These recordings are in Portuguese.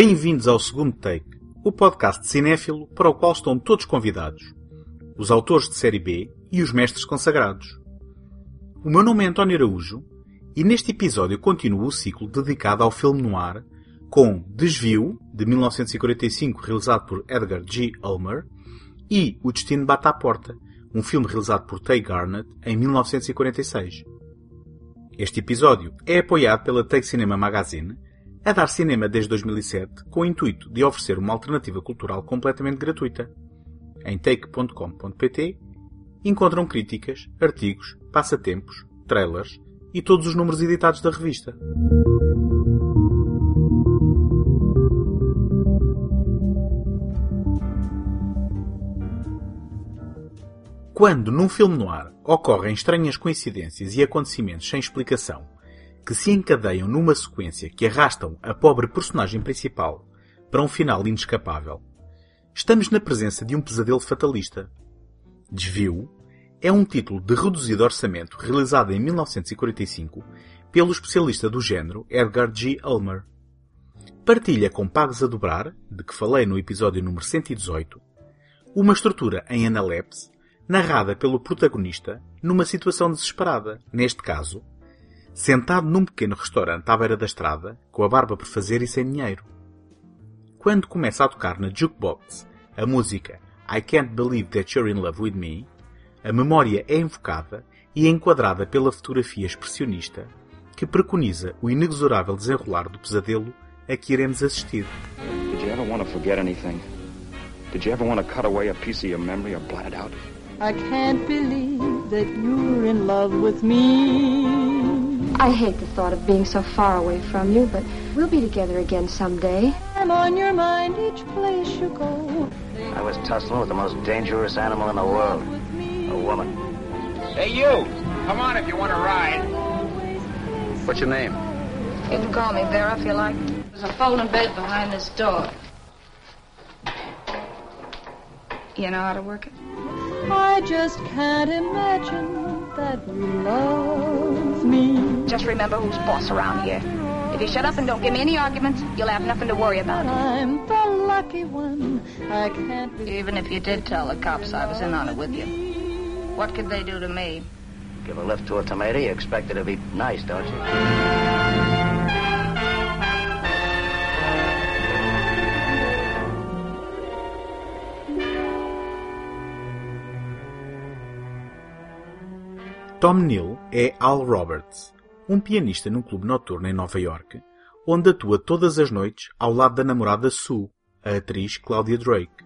Bem-vindos ao segundo take, o podcast cinéfilo para o qual estão todos convidados. Os autores de série B e os mestres consagrados. O meu nome é António Araújo e neste episódio continuo o ciclo dedicado ao filme noir com Desvio, de 1945, realizado por Edgar G. Ulmer, e O Destino Bate à Porta, um filme realizado por Tay Garnett em 1946. Este episódio é apoiado pela Take Cinema Magazine, a dar cinema desde 2007 com o intuito de oferecer uma alternativa cultural completamente gratuita. Em take.com.pt encontram críticas, artigos, passatempos, trailers e todos os números editados da revista. Quando num filme noir ocorrem estranhas coincidências e acontecimentos sem explicação que se encadeiam numa sequência que arrastam a pobre personagem principal para um final inescapável, estamos na presença de um pesadelo fatalista. Desvio é um título de reduzido orçamento realizado em 1945 pelo especialista do género Edgar G. Ulmer. Partilha com Pagos a Dobrar, de que falei no episódio número 118, uma estrutura em analepse narrada pelo protagonista numa situação desesperada, neste caso, sentado num pequeno restaurante à beira da estrada, com a barba por fazer e sem dinheiro. Quando começa a tocar na jukebox a música I Can't Believe That You're in Love With Me, a memória é invocada e é enquadrada pela fotografia expressionista que preconiza o inexorável desenrolar do pesadelo a que iremos assistir. Did you ever want to forget anything? Did you ever want to cut away a piece of your memory or blot it out? I can't believe that you're in love with me. I hate the thought of being so far away from you, but we'll be together again someday. I'm on your mind each place you go. I was tussling with the most dangerous animal in the world. A woman. Hey, you! Come on if you want to ride. What's your name? You can call me Vera if you like. There's a folding bed behind this door. You know how to work it? I just can't imagine that you love me. Just remember who's boss around here. If you shut up and don't give me any arguments, you'll have nothing to worry about. I'm the lucky one. I can't believe Even if you did tell the cops I was in on it with you, what could they do to me? Give a lift to a tomato, you expect it to be nice, don't you? Tom Neal é Al Roberts, um pianista num clube noturno em Nova York, onde atua todas as noites ao lado da namorada Sue, a atriz Claudia Drake.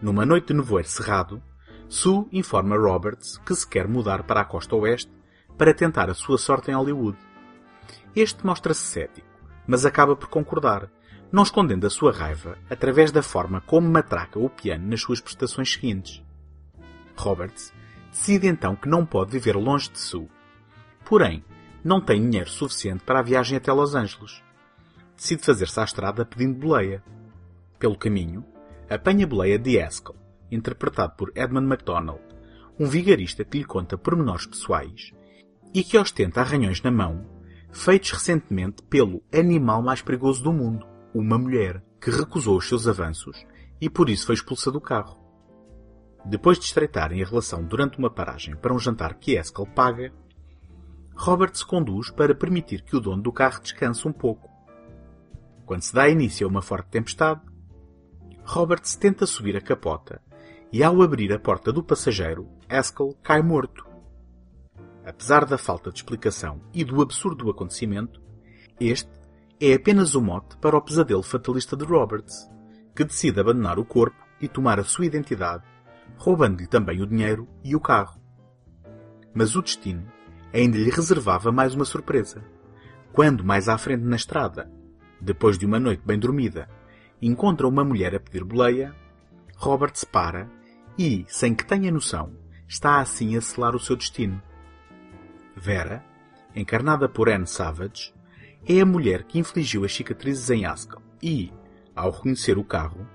Numa noite de nevoeiro cerrado, Sue informa Roberts que se quer mudar para a costa oeste para tentar a sua sorte em Hollywood. Este mostra-se cético, mas acaba por concordar, não escondendo a sua raiva através da forma como matraca o piano nas suas prestações seguintes. Roberts decide então que não pode viver longe de Sue. Porém, não tem dinheiro suficiente para a viagem até Los Angeles. Decide fazer-se à estrada pedindo boleia. Pelo caminho, apanha boleia de Haskell, interpretado por Edmund MacDonald, um vigarista que lhe conta pormenores pessoais e que ostenta arranhões na mão, feitos recentemente pelo animal mais perigoso do mundo, uma mulher, que recusou os seus avanços e por isso foi expulsa do carro. Depois de estreitarem a relação durante uma paragem para um jantar que Haskell paga, Robert se conduz para permitir que o dono do carro descanse um pouco. Quando se dá início a uma forte tempestade, Roberts tenta subir a capota e ao abrir a porta do passageiro, Haskell cai morto. Apesar da falta de explicação e do absurdo do acontecimento, este é apenas o mote para o pesadelo fatalista de Roberts, que decide abandonar o corpo e tomar a sua identidade, roubando-lhe também o dinheiro e o carro. Mas o destino ainda lhe reservava mais uma surpresa. Quando, mais à frente na estrada, depois de uma noite bem dormida, encontra uma mulher a pedir boleia, Robert se para e, sem que tenha noção, está assim a selar o seu destino. Vera, encarnada por Anne Savage, é a mulher que infligiu as cicatrizes em Haskell e, ao reconhecer o carro,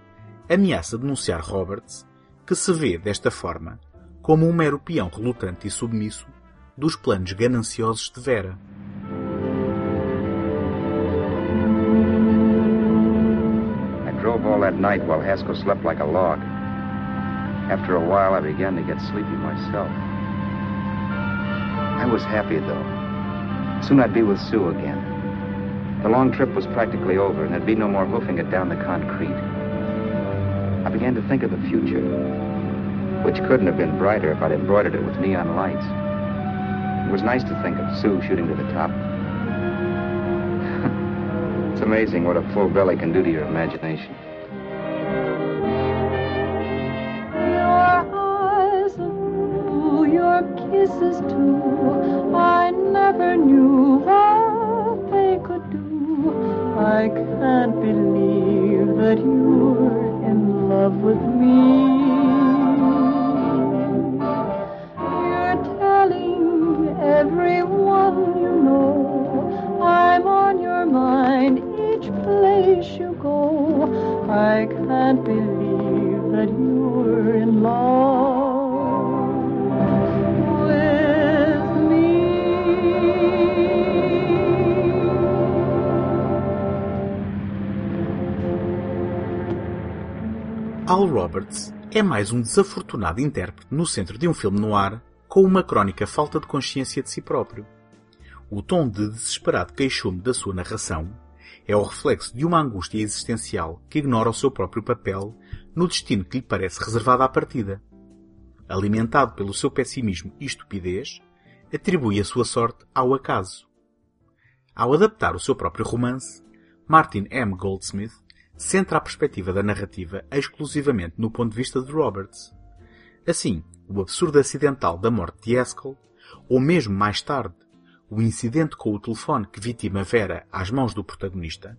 ameaça denunciar Roberts, que se vê, desta forma, como um mero peão relutante e submisso dos planos gananciosos de Vera. I drove all that night while Haskell slept like a log. After a while, I began to get sleepy myself. I was happy, though. Soon I'd be with Sue again. The long trip was practically over, and there'd be no more hoofing it down the concrete. I began to think of the future, which couldn't have been brighter if I'd embroidered it with neon lights. It was nice to think of Sue shooting to the top. it's amazing what a full belly can do to your imagination. Your eyes blue, your kisses too. I never knew what they could do. I can't believe that you're in love with me. I can't believe that you're in love with me. Al Roberts é mais um desafortunado intérprete no centro de um filme no ar com uma crónica falta de consciência de si próprio. O tom de desesperado queixume da sua narração é o reflexo de uma angústia existencial que ignora o seu próprio papel no destino que lhe parece reservado à partida. Alimentado pelo seu pessimismo e estupidez, atribui a sua sorte ao acaso. Ao adaptar o seu próprio romance, Martin M. Goldsmith centra a perspectiva da narrativa exclusivamente no ponto de vista de Roberts. Assim, o absurdo acidental da morte de Haskell, ou mesmo mais tarde, o incidente com o telefone que vitima Vera às mãos do protagonista,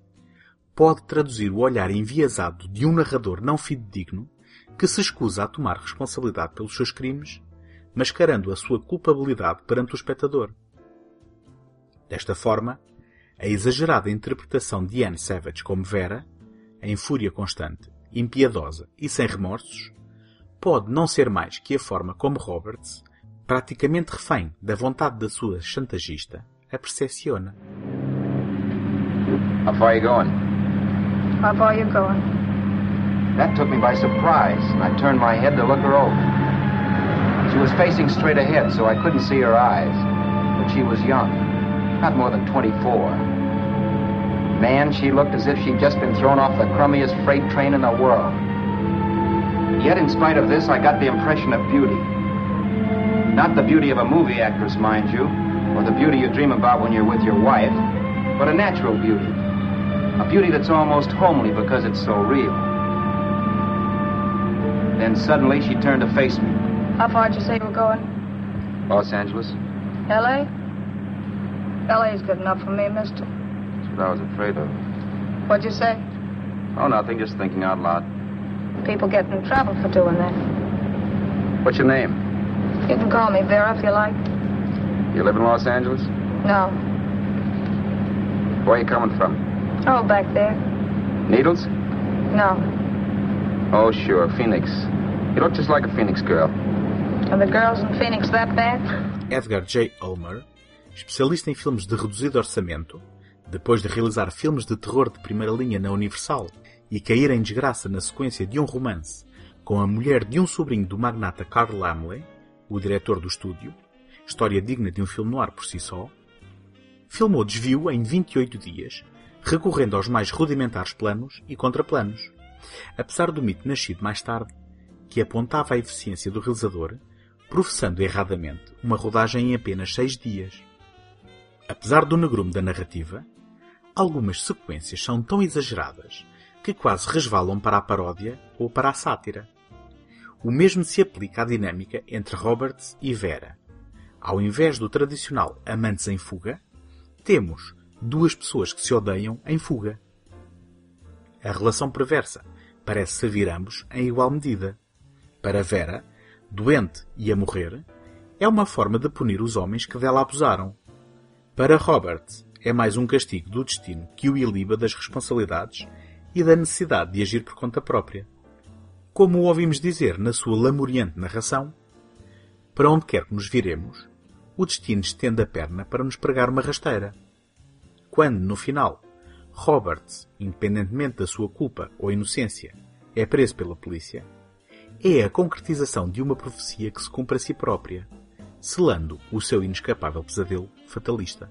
pode traduzir o olhar enviesado de um narrador não fidedigno que se escusa a tomar responsabilidade pelos seus crimes, mascarando a sua culpabilidade perante o espectador. Desta forma, a exagerada interpretação de Anne Savage como Vera, em fúria constante, impiedosa e sem remorsos, pode não ser mais que a forma como Roberts, praticamente refém da vontade da sua chantagista, a percepciona. How far are you going? How far you going? That took me by surprise, and I turned my head to look her over. She was facing straight ahead, so I couldn't see her eyes. But she was young, not more than 24. Man, she looked as if she'd just been thrown off the crummiest freight train in the world. Yet, in spite of this, I got the impression of beauty. Not the beauty of a movie actress, mind you, or the beauty you dream about when you're with your wife, but a natural beauty. A beauty that's almost homely because it's so real. Then suddenly she turned to face me. How far'd you say you were going? Los Angeles? L.A.? L.A.'s good enough for me, mister. That's what I was afraid of. What'd you say? Oh, nothing, just thinking out loud. People get in trouble for doing that. What's your name? You can call me Vera if you like. You live in Los Angeles? No. Where are you coming from? Oh, back there. Needles? No. Oh, sure, Phoenix. You look just like a Phoenix girl. Are the girls in Phoenix that bad? Edgar J. Ulmer, especialista em filmes de reduzido orçamento, depois de realizar filmes de terror de primeira linha na Universal e cair em desgraça na sequência de um romance com a mulher de um sobrinho do magnata Carl Laemmle, o diretor do estúdio, história digna de um filme no ar por si só, filmou Desvio em 28 dias, recorrendo aos mais rudimentares planos e contraplanos, apesar do mito nascido mais tarde, que apontava a eficiência do realizador, professando erradamente uma rodagem em apenas seis dias. Apesar do negrume da narrativa, algumas sequências são tão exageradas que quase resvalam para a paródia ou para a sátira. O mesmo se aplica à dinâmica entre Roberts e Vera. Ao invés do tradicional amantes em fuga, temos duas pessoas que se odeiam em fuga. A relação perversa parece servir ambos em igual medida. Para Vera, doente e a morrer, é uma forma de punir os homens que dela abusaram. Para Robert, é mais um castigo do destino que o iliba das responsabilidades e da necessidade de agir por conta própria. Como ouvimos dizer na sua lamuriante narração, para onde quer que nos viremos, o destino estende a perna para nos pregar uma rasteira. Quando, no final, Roberts, independentemente da sua culpa ou inocência, é preso pela polícia, é a concretização de uma profecia que se cumpre a si própria, selando o seu inescapável pesadelo fatalista.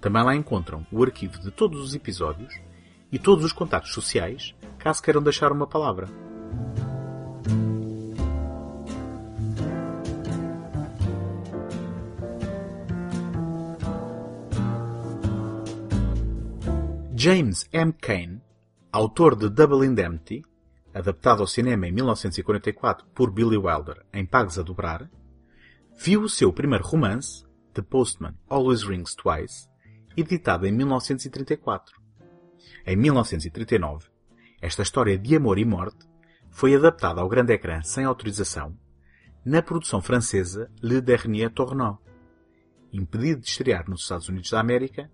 Também lá encontram o arquivo de todos os episódios e todos os contatos sociais, caso queiram deixar uma palavra. James M. Cain, autor de Double Indemnity, adaptado ao cinema em 1944 por Billy Wilder em Pagos a Dobrar, viu o seu primeiro romance, The Postman Always Rings Twice, editado em 1934. Em 1939, esta história de amor e morte foi adaptada ao grande ecrã sem autorização na produção francesa Le Dernier Tournant. Impedido de estrear nos Estados Unidos da América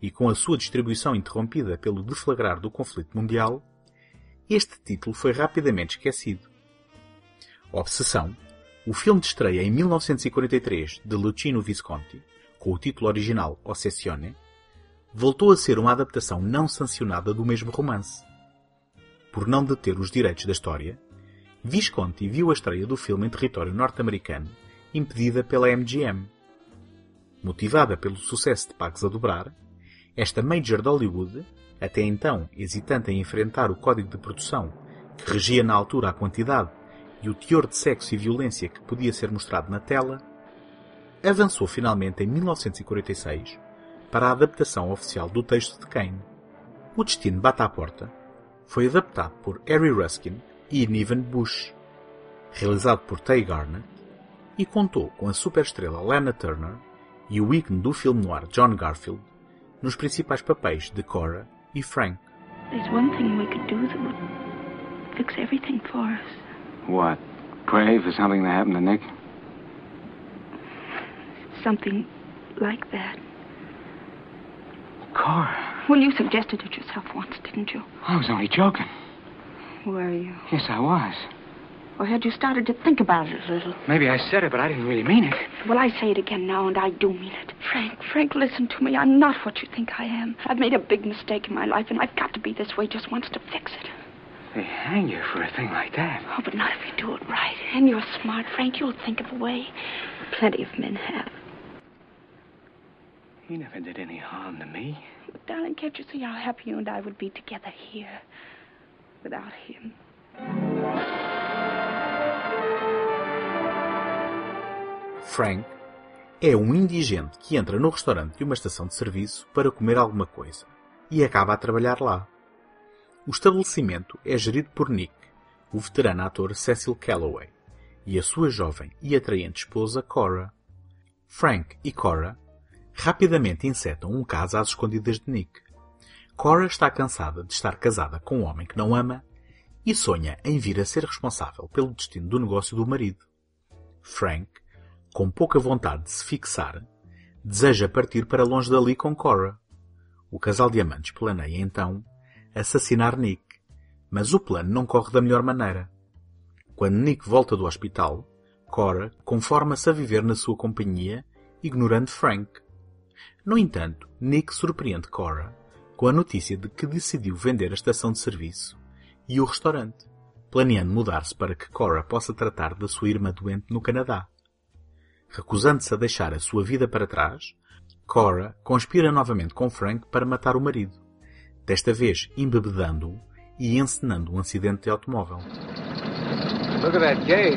e com a sua distribuição interrompida pelo deflagrar do conflito mundial, este título foi rapidamente esquecido. Obsessão, o filme de estreia em 1943 de Luchino Visconti, com o título original Ossessione, voltou a ser uma adaptação não sancionada do mesmo romance. Por não deter os direitos da história, Visconti viu a estreia do filme em território norte-americano impedida pela MGM. Motivada pelo sucesso de Pagos a Dobrar, esta Major de Hollywood, até então hesitante em enfrentar o código de produção que regia na altura a quantidade e o teor de sexo e violência que podia ser mostrado na tela, avançou finalmente em 1946 para a adaptação oficial do texto de Kane. O Destino Bate à Porta foi adaptado por Harry Ruskin e Niven Bush, realizado por Tay Garnett, e contou com a superestrela Lana Turner e o ícone do filme noir John Garfield nos principais papéis de Cora e Frank. There's one thing we could do that would fix everything for us. What? Pray for something to happen to Nick? Something like that. Cora. Well, you suggested it yourself once, didn't you? I was only joking. Were you? Yes, I was. Or had you started to think about it a little? Maybe I said it, but I didn't really mean it. Well, I say it again now, and I do mean it. Frank, Frank, listen to me. I'm not what you think I am. I've made a big mistake in my life, and I've got to be this way just once to fix it. They hang you for a thing like that. Oh, but not if you do it right. And you're smart, Frank. You'll think of a way. Plenty of men have. He never did any harm to me. But, darling, can't you see how happy you and I would be together here without him? Frank é um indigente que entra no restaurante de uma estação de serviço para comer alguma coisa e acaba a trabalhar lá. O estabelecimento é gerido por Nick, o veterano ator Cecil Calloway, e a sua jovem e atraente esposa Cora. Frank e Cora rapidamente insetam um caso às escondidas de Nick. Cora está cansada de estar casada com um homem que não ama e sonha em vir a ser responsável pelo destino do negócio do marido. Frank, com pouca vontade de se fixar, deseja partir para longe dali com Cora. O casal de amantes planeia então assassinar Nick, mas o plano não corre da melhor maneira. Quando Nick volta do hospital, Cora conforma-se a viver na sua companhia, ignorando Frank. No entanto, Nick surpreende Cora com a notícia de que decidiu vender a estação de serviço e o restaurante, planeando mudar-se para que Cora possa tratar da sua irmã doente no Canadá. Recusando-se a deixar a sua vida para trás, Cora conspira novamente com Frank para matar o marido, desta vez embebedando-o e encenando um acidente de automóvel. Look at that gauge.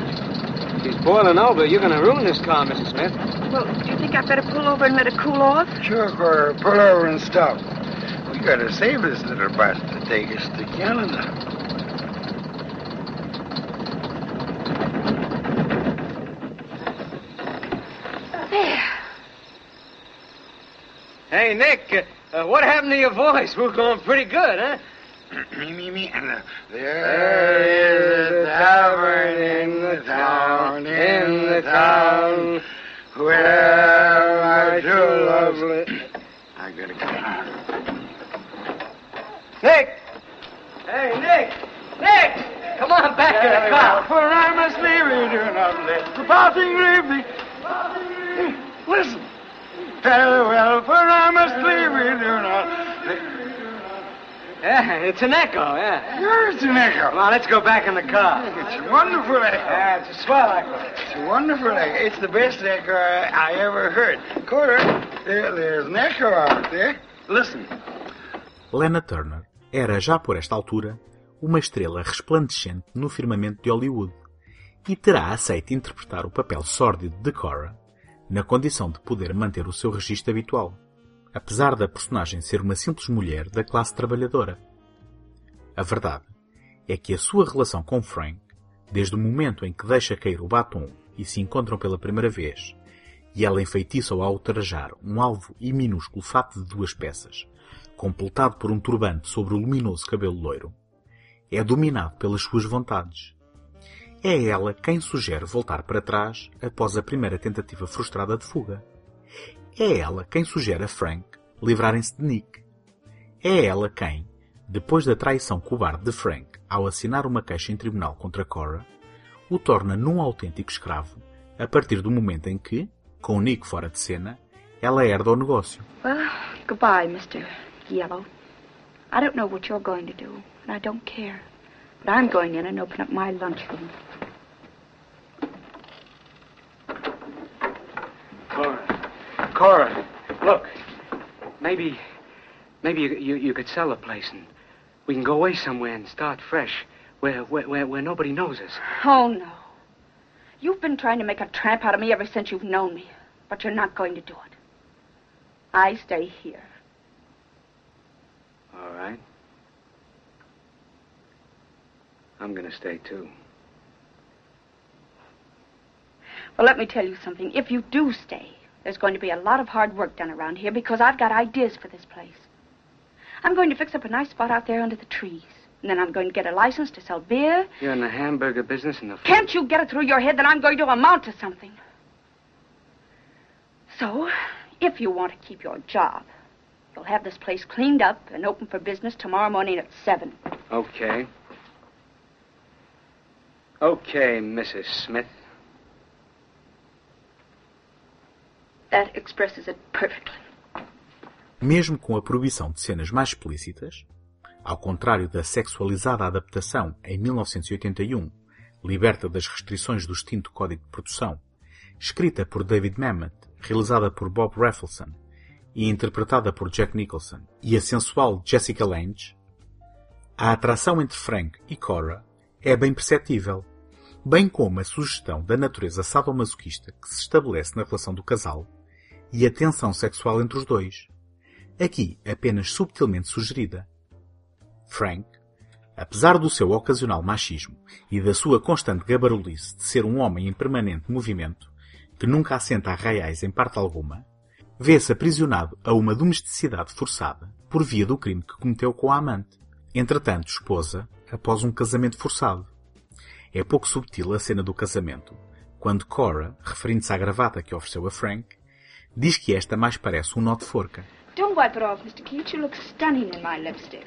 She's boiling over. You're going to ruin this car, Mrs. Smith. Well, do you think I better pull over and let it cool off? Sure, Cora. Pull over and stop. We gotta save this little bus to take us to Canada. Hey, Nick, uh, uh, what happened to your voice? We're going pretty good, huh? me, me, me. And, uh, there is a tavern in the town, in the town where my true lovely... I gotta go. Nick! Hey, Nick! Nick! Come on back in the car. For I must leave you, do not let the parting leave thee. Listen. Farewell, for I must leave you, do not let... Yeah, it's an echo, yeah. Yes, it's an echo. Come on, let's go back in the car. It's a wonderful echo. Yeah, it's a swell echo. It's a wonderful echo. It's the best echo I, I ever heard. Cora, there, there's an echo out there. Listen. Lena Turner era, já por esta altura, uma estrela resplandecente no firmamento de Hollywood e terá aceito interpretar o papel sórdido de Cora na condição de poder manter o seu registro habitual apesar da personagem ser uma simples mulher da classe trabalhadora. A verdade é que a sua relação com Frank, desde o momento em que deixa cair o batom e se encontram pela primeira vez, e ela enfeitiça-o ao ultrajar um alvo e minúsculo fato de duas peças, completado por um turbante sobre o luminoso cabelo loiro, é dominado pelas suas vontades. É ela quem sugere voltar para trás após a primeira tentativa frustrada de fuga. É ela quem sugere a Frank livrarem-se de Nick. É ela quem, depois da traição cobarde de Frank ao assinar uma queixa em tribunal contra Cora, o torna num autêntico escravo a partir do momento em que, com Nick fora de cena, ela herda o negócio. Well, goodbye, Mr. Yellow. I don't know what you're going to do, and I don't care. But I'm going in and open up my lunchroom. Cora. Look. Maybe, maybe you, you, you could sell the place and we can go away somewhere and start fresh, where, where, where, where nobody knows us. Oh, no. You've been trying to make a tramp out of me ever since you've known me, but you're not going to do it. I stay here. All right. I'm going to stay too. Well, let me tell you something. If you do stay, there's going to be a lot of hard work done around here because I've got ideas for this place. I'm going to fix up a nice spot out there under the trees. And then I'm going to get a license to sell beer. You're in the hamburger business and the... Can't you get it through your head that I'm going to amount to something? So, if you want to keep your job, you'll have this place cleaned up and open for business tomorrow morning at 7. Okay. Okay, Mrs. Smith. That expresses it perfectly. Mesmo com a proibição de cenas mais explícitas, ao contrário da sexualizada adaptação em 1981, liberta das restrições do extinto Código de Produção, escrita por David Mamet, realizada por Bob Rafelson e interpretada por Jack Nicholson, e a sensual Jessica Lange, a atração entre Frank e Cora é bem perceptível, bem como a sugestão da natureza sadomasoquista que se estabelece na relação do casal e a tensão sexual entre os dois, aqui apenas subtilmente sugerida. Frank, apesar do seu ocasional machismo e da sua constante gabarulice de ser um homem em permanente movimento, que nunca assenta a reais em parte alguma, vê-se aprisionado a uma domesticidade forçada por via do crime que cometeu com a amante, entretanto esposa, após um casamento forçado. É pouco subtil a cena do casamento, quando Cora, referindo-se à gravata que ofereceu a Frank, diz que esta mais parece um nó de forca. Don't wipe it off, Mr. Keats. You look stunning in my lipstick.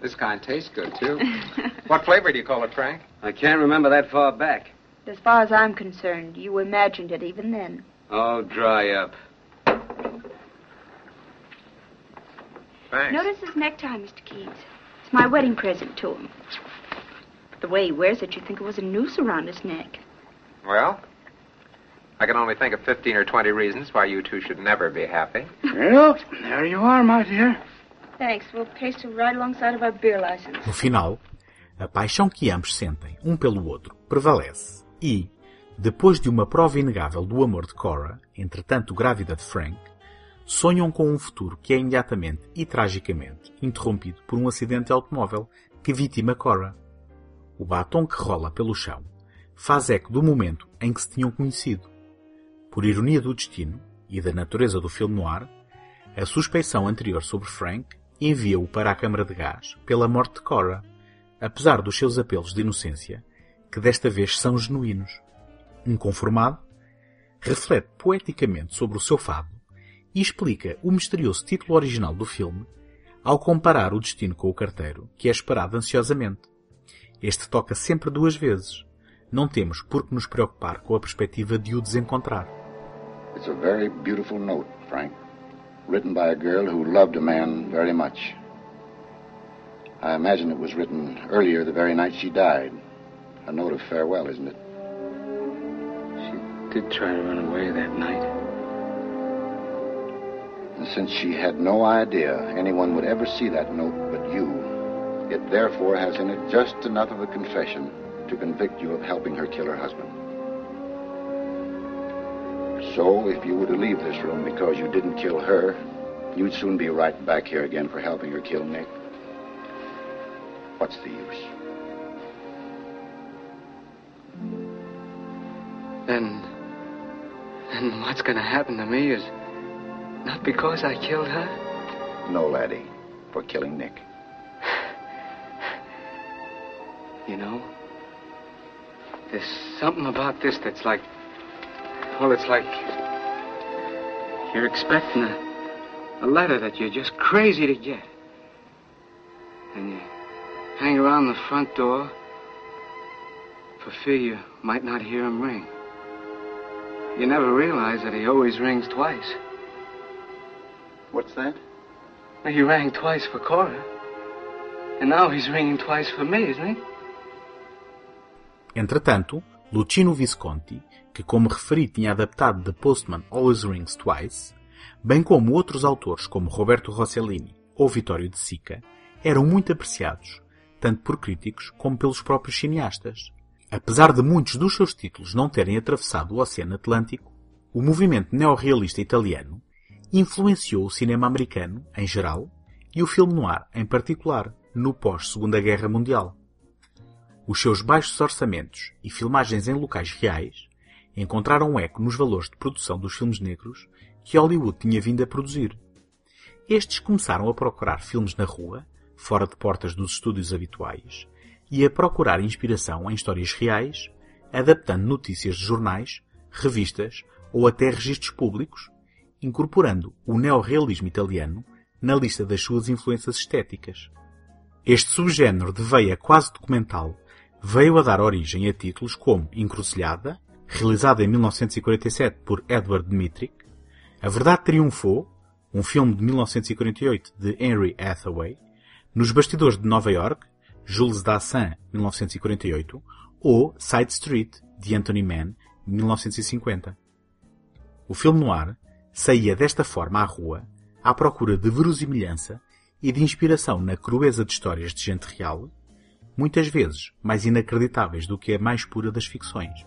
This kind tastes good, too. what flavor do you call it, Frank? I can't remember that far back. As far as I'm concerned, you imagined it even then. Oh, dry up. Thanks. Notice his necktie, Mr. Keats. It's my wedding present to him. The way he wears it, you'd think it was a noose around his neck. Well, I can only think of 15 or 20 reasons why you two should never be happy. Well, there you are, my dear. Thanks. We'll paste it right alongside of our beer license. No final, a paixão que ambos sentem um pelo outro prevalece e, depois de uma prova inegável do amor de Cora, entretanto grávida de Frank, sonham com um futuro que é imediatamente e tragicamente interrompido por um acidente de automóvel que vitima Cora. O batom que rola pelo chão faz eco do momento em que se tinham conhecido. Por ironia do destino e da natureza do filme noir, A suspeição anterior sobre Frank envia-o para a câmara de gás pela morte de Cora, apesar dos seus apelos de inocência, que desta vez são genuínos. Inconformado, reflete poeticamente sobre o seu fado e explica o misterioso título original do filme ao comparar o destino com o carteiro, que é esperado ansiosamente. Este toca sempre duas vezes. Não temos por que nos preocupar com a perspectiva de o desencontrar. It's a very beautiful note, Frank. Written by a girl who loved a man very much. I imagine it was written earlier the very night she died. A note of farewell, isn't it? She did try to run away that night. And since she had no idea anyone would ever see that note but you, it therefore has in it just enough of a confession to convict you of helping her kill her husband. So, if you were to leave this room because you didn't kill her, you'd soon be right back here again for helping her kill Nick. What's the use? Then. Then what's going to happen to me is not because I killed her? No, laddie, for killing Nick. You know, there's something about this that's like. Well, it's like. You're expecting a, a letter that you're just crazy to get. And you hang around the front door for fear you might not hear him ring. You never realize that he always rings twice. What's that? He rang twice for Cora. And now he's ringing twice for me, isn't he? Entretanto, Lucino Visconti, que como referi tinha adaptado The Postman Always Rings Twice, bem como outros autores como Roberto Rossellini ou Vittorio De Sica, eram muito apreciados, tanto por críticos como pelos próprios cineastas. Apesar de muitos dos seus títulos não terem atravessado o Oceano Atlântico, o movimento neorrealista italiano influenciou o cinema americano, em geral, e o filme noir, em particular, no pós-Segunda Guerra Mundial. Os seus baixos orçamentos e filmagens em locais reais encontraram um eco nos valores de produção dos filmes negros que Hollywood tinha vindo a produzir. Estes começaram a procurar filmes na rua, fora de portas dos estúdios habituais, e a procurar inspiração em histórias reais, adaptando notícias de jornais, revistas ou até registros públicos, incorporando o neorrealismo italiano na lista das suas influências estéticas. Este subgénero de veia quase documental veio a dar origem a títulos como Encruzilhada, realizada em 1947 por Edward Dmytryk, A Verdade Triunfou, um filme de 1948 de Henry Hathaway, Nos Bastidores de Nova York, Jules Dassin, 1948, ou Side Street, de Anthony Mann, 1950. O filme noir saía desta forma à rua, à procura de verosimilhança e de inspiração na crueza de histórias de gente real, muitas vezes mais inacreditáveis do que a mais pura das ficções.